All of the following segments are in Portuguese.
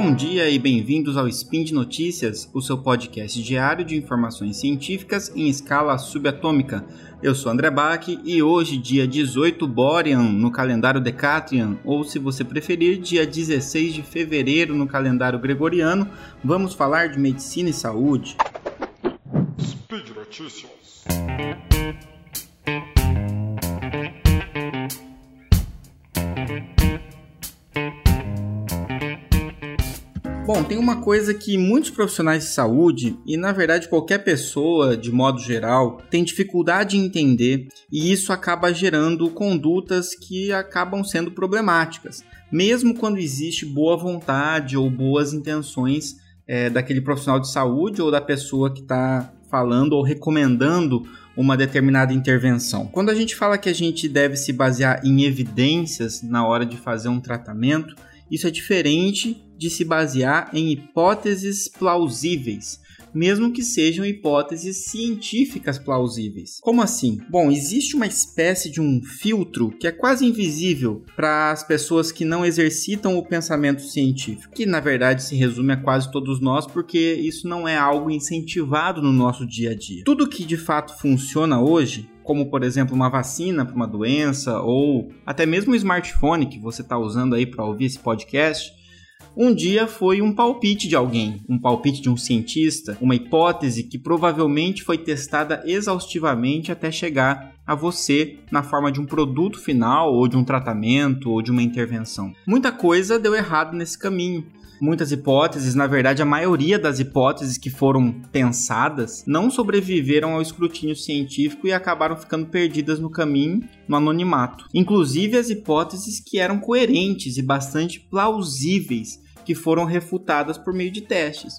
Bom dia e bem-vindos ao Spin de Notícias, o seu podcast diário de informações científicas em escala subatômica. Eu sou André Bach e hoje, dia 18 Borean no calendário Decatrian, ou se você preferir, dia 16 de fevereiro no calendário gregoriano, vamos falar de medicina e saúde. Speed Notícias. Bom, tem uma coisa que muitos profissionais de saúde e na verdade qualquer pessoa de modo geral tem dificuldade em entender e isso acaba gerando condutas que acabam sendo problemáticas, mesmo quando existe boa vontade ou boas intenções é, daquele profissional de saúde ou da pessoa que está falando ou recomendando uma determinada intervenção. Quando a gente fala que a gente deve se basear em evidências na hora de fazer um tratamento, isso é diferente de se basear em hipóteses plausíveis, mesmo que sejam hipóteses científicas plausíveis. Como assim? Bom, existe uma espécie de um filtro que é quase invisível para as pessoas que não exercitam o pensamento científico, que na verdade se resume a quase todos nós, porque isso não é algo incentivado no nosso dia a dia. Tudo que de fato funciona hoje como por exemplo uma vacina para uma doença ou até mesmo um smartphone que você está usando aí para ouvir esse podcast, um dia foi um palpite de alguém, um palpite de um cientista, uma hipótese que provavelmente foi testada exaustivamente até chegar a você na forma de um produto final, ou de um tratamento, ou de uma intervenção. Muita coisa deu errado nesse caminho muitas hipóteses, na verdade, a maioria das hipóteses que foram pensadas não sobreviveram ao escrutínio científico e acabaram ficando perdidas no caminho, no anonimato. Inclusive as hipóteses que eram coerentes e bastante plausíveis, que foram refutadas por meio de testes.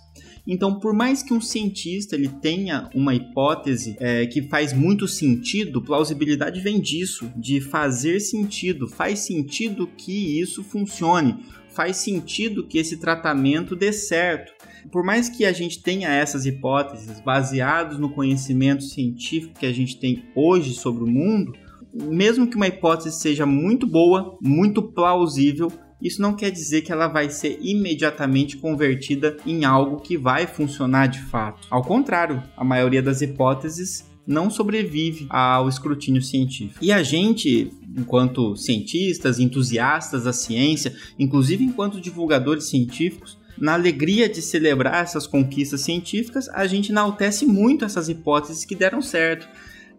Então, por mais que um cientista ele tenha uma hipótese é, que faz muito sentido, plausibilidade vem disso, de fazer sentido. Faz sentido que isso funcione faz sentido que esse tratamento dê certo. Por mais que a gente tenha essas hipóteses baseadas no conhecimento científico que a gente tem hoje sobre o mundo, mesmo que uma hipótese seja muito boa, muito plausível, isso não quer dizer que ela vai ser imediatamente convertida em algo que vai funcionar de fato. Ao contrário, a maioria das hipóteses não sobrevive ao escrutínio científico. E a gente, enquanto cientistas, entusiastas da ciência, inclusive enquanto divulgadores científicos, na alegria de celebrar essas conquistas científicas, a gente enaltece muito essas hipóteses que deram certo.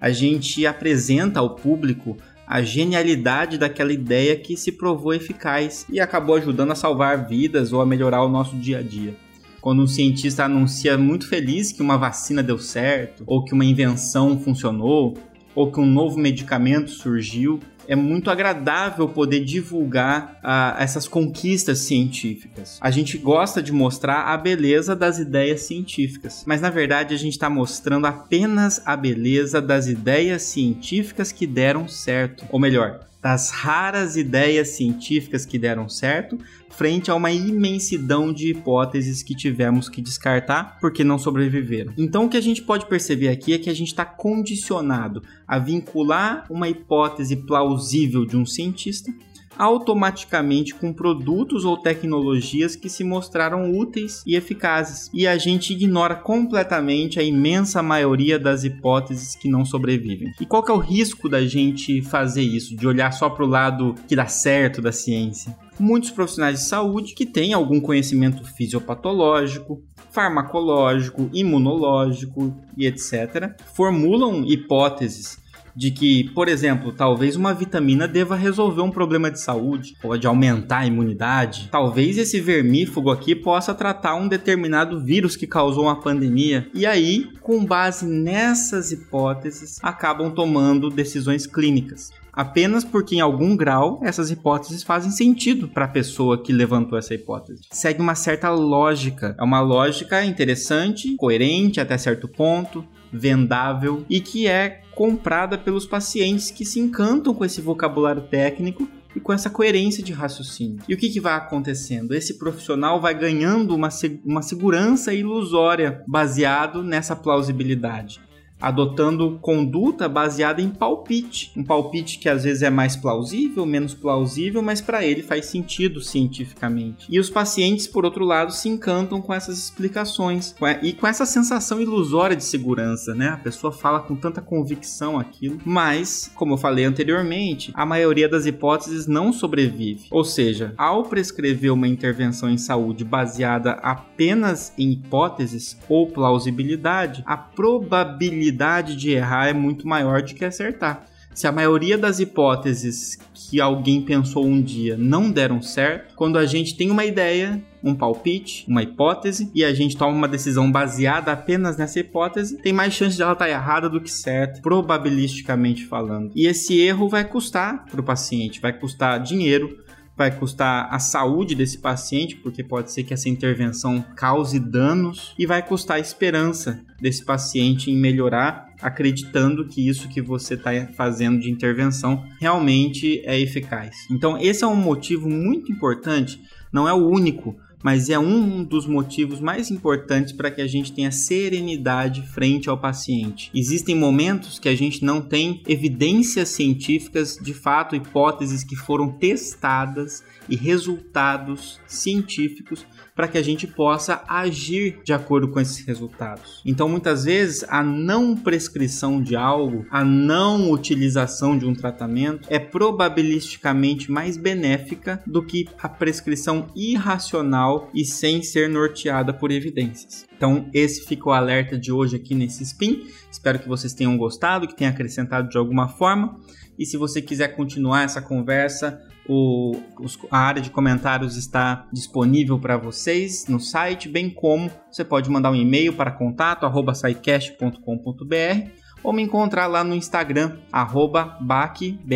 A gente apresenta ao público a genialidade daquela ideia que se provou eficaz e acabou ajudando a salvar vidas ou a melhorar o nosso dia a dia. Quando um cientista anuncia muito feliz que uma vacina deu certo, ou que uma invenção funcionou, ou que um novo medicamento surgiu, é muito agradável poder divulgar ah, essas conquistas científicas. A gente gosta de mostrar a beleza das ideias científicas, mas na verdade a gente está mostrando apenas a beleza das ideias científicas que deram certo. Ou melhor, das raras ideias científicas que deram certo, frente a uma imensidão de hipóteses que tivemos que descartar porque não sobreviveram. Então, o que a gente pode perceber aqui é que a gente está condicionado a vincular uma hipótese plausível de um cientista automaticamente com produtos ou tecnologias que se mostraram úteis e eficazes. E a gente ignora completamente a imensa maioria das hipóteses que não sobrevivem. E qual que é o risco da gente fazer isso, de olhar só para o lado que dá certo da ciência? Muitos profissionais de saúde que têm algum conhecimento fisiopatológico, farmacológico, imunológico e etc., formulam hipóteses de que, por exemplo, talvez uma vitamina deva resolver um problema de saúde, pode aumentar a imunidade. Talvez esse vermífugo aqui possa tratar um determinado vírus que causou uma pandemia. E aí, com base nessas hipóteses, acabam tomando decisões clínicas apenas porque em algum grau essas hipóteses fazem sentido para a pessoa que levantou essa hipótese. Segue uma certa lógica, é uma lógica interessante, coerente até certo ponto, vendável e que é comprada pelos pacientes que se encantam com esse vocabulário técnico e com essa coerência de raciocínio. E o que, que vai acontecendo? Esse profissional vai ganhando uma, uma segurança ilusória baseado nessa plausibilidade. Adotando conduta baseada em palpite. Um palpite que às vezes é mais plausível, menos plausível, mas para ele faz sentido cientificamente. E os pacientes, por outro lado, se encantam com essas explicações e com essa sensação ilusória de segurança, né? A pessoa fala com tanta convicção aquilo, mas, como eu falei anteriormente, a maioria das hipóteses não sobrevive. Ou seja, ao prescrever uma intervenção em saúde baseada apenas em hipóteses ou plausibilidade, a probabilidade de errar é muito maior do que acertar. Se a maioria das hipóteses que alguém pensou um dia não deram certo, quando a gente tem uma ideia, um palpite, uma hipótese, e a gente toma uma decisão baseada apenas nessa hipótese, tem mais chance de ela estar errada do que certa, probabilisticamente falando. E esse erro vai custar para o paciente, vai custar dinheiro, vai custar a saúde desse paciente, porque pode ser que essa intervenção cause danos, e vai custar a esperança desse paciente em melhorar, acreditando que isso que você está fazendo de intervenção realmente é eficaz. Então, esse é um motivo muito importante, não é o único mas é um dos motivos mais importantes para que a gente tenha serenidade frente ao paciente. Existem momentos que a gente não tem evidências científicas, de fato, hipóteses que foram testadas e resultados científicos para que a gente possa agir de acordo com esses resultados. Então, muitas vezes, a não prescrição de algo, a não utilização de um tratamento é probabilisticamente mais benéfica do que a prescrição irracional e sem ser norteada por evidências. Então, esse fica o alerta de hoje aqui nesse spin. Espero que vocês tenham gostado, que tenha acrescentado de alguma forma. E se você quiser continuar essa conversa, o, os, a área de comentários está disponível para vocês no site, bem como você pode mandar um e-mail para contato@saicast.com.br ou me encontrar lá no Instagram, arroba bacchi.andré.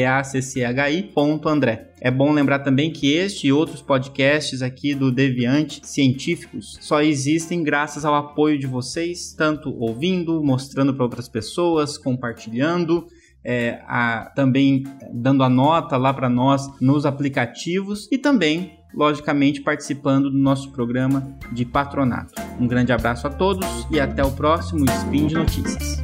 É bom lembrar também que este e outros podcasts aqui do Deviante científicos só existem graças ao apoio de vocês, tanto ouvindo, mostrando para outras pessoas, compartilhando é, a, também dando a nota lá para nós nos aplicativos e também, logicamente, participando do nosso programa de patronato. Um grande abraço a todos e até o próximo Spin de Notícias.